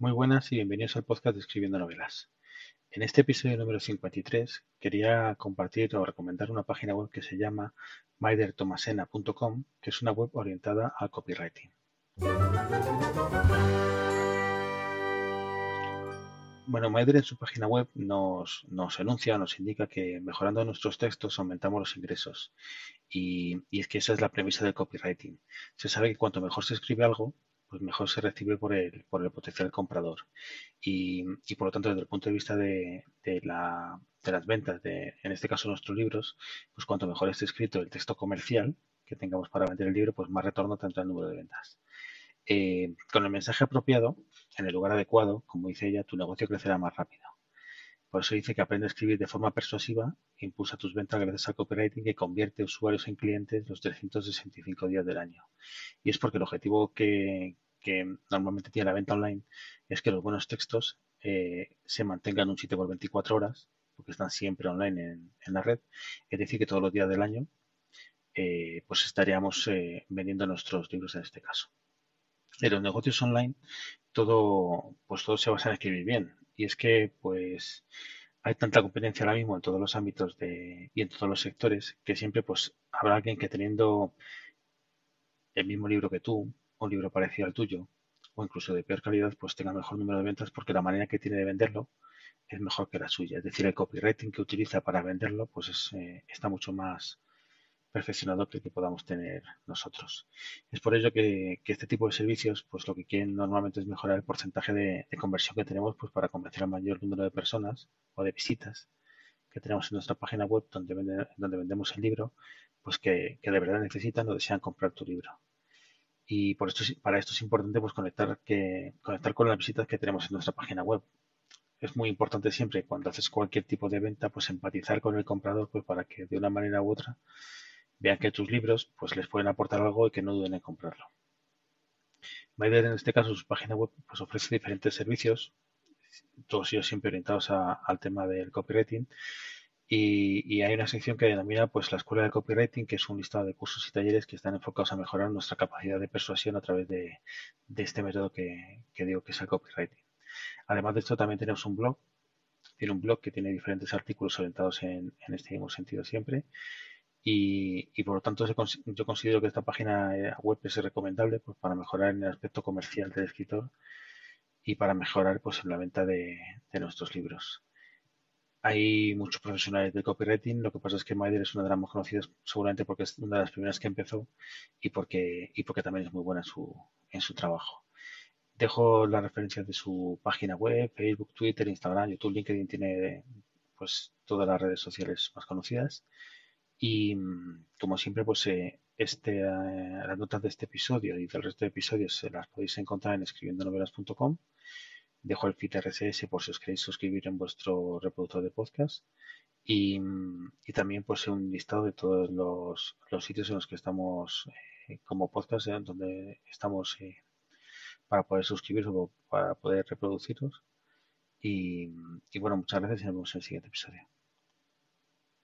Muy buenas y bienvenidos al podcast de Escribiendo Novelas. En este episodio número 53 quería compartir o recomendar una página web que se llama maidertomasena.com, que es una web orientada al copywriting. Bueno, Maider en su página web nos, nos enuncia, nos indica que mejorando nuestros textos aumentamos los ingresos. Y, y es que esa es la premisa del copywriting. Se sabe que cuanto mejor se escribe algo, pues mejor se recibe por el, por el potencial comprador. Y, y por lo tanto, desde el punto de vista de, de, la, de las ventas, de, en este caso nuestros libros, pues cuanto mejor esté escrito el texto comercial que tengamos para vender el libro, pues más retorno tendrá el número de ventas. Eh, con el mensaje apropiado, en el lugar adecuado, como dice ella, tu negocio crecerá más rápido. Por eso dice que aprende a escribir de forma persuasiva impulsa tus ventas gracias al copywriting que convierte usuarios en clientes los 365 días del año. Y es porque el objetivo que, que normalmente tiene la venta online es que los buenos textos eh, se mantengan en un sitio por 24 horas, porque están siempre online en, en, la red. Es decir, que todos los días del año eh, pues estaríamos eh, vendiendo nuestros libros en este caso. En los negocios online todo, pues todo se basa en escribir bien. Y es que pues hay tanta competencia ahora mismo en todos los ámbitos de, y en todos los sectores que siempre pues habrá alguien que teniendo el mismo libro que tú, un libro parecido al tuyo, o incluso de peor calidad, pues tenga mejor número de ventas porque la manera que tiene de venderlo es mejor que la suya. Es decir, el copywriting que utiliza para venderlo pues es, eh, está mucho más perfeccionado que que podamos tener nosotros. Es por ello que, que, este tipo de servicios, pues lo que quieren normalmente es mejorar el porcentaje de, de, conversión que tenemos, pues para convencer al mayor número de personas o de visitas que tenemos en nuestra página web donde, vende, donde vendemos el libro, pues que, que, de verdad necesitan o desean comprar tu libro. Y por esto, para esto es importante pues conectar, que, conectar con las visitas que tenemos en nuestra página web. Es muy importante siempre cuando haces cualquier tipo de venta, pues empatizar con el comprador, pues para que de una manera u otra vean que tus libros pues les pueden aportar algo y que no duden en comprarlo. Maider en este caso su página web pues ofrece diferentes servicios, todos ellos siempre orientados al tema del copywriting y, y, hay una sección que denomina pues la escuela de copywriting que es un listado de cursos y talleres que están enfocados a mejorar nuestra capacidad de persuasión a través de, de este método que, que digo que es el copywriting. Además de esto también tenemos un blog, tiene un blog que tiene diferentes artículos orientados en, en este mismo sentido siempre y, por lo tanto yo considero que esta página eh, web es recomendable pues, para mejorar en el aspecto comercial del escritor y para mejorar pues, en la venta de, de nuestros libros. Hay muchos profesionales de copywriting, lo que pasa es que Maider es una de las más conocidas seguramente porque es una de las primeras que empezó y porque, y porque también es muy buena en su, en su trabajo. Dejo las referencias de su página web, Facebook, Twitter, Instagram, YouTube, LinkedIn, tiene pues todas las redes sociales más conocidas. Y como siempre, pues eh, este, eh, las notas de este episodio y del resto de episodios se las podéis encontrar en escribiendonovelas.com. Dejo el feed RSS por si os queréis suscribir en vuestro reproductor de podcast. Y, y también pues un listado de todos los, los sitios en los que estamos eh, como podcast, eh, donde estamos para poder suscribiros o para poder reproduciros. Y, y bueno, muchas gracias y nos vemos en el siguiente episodio.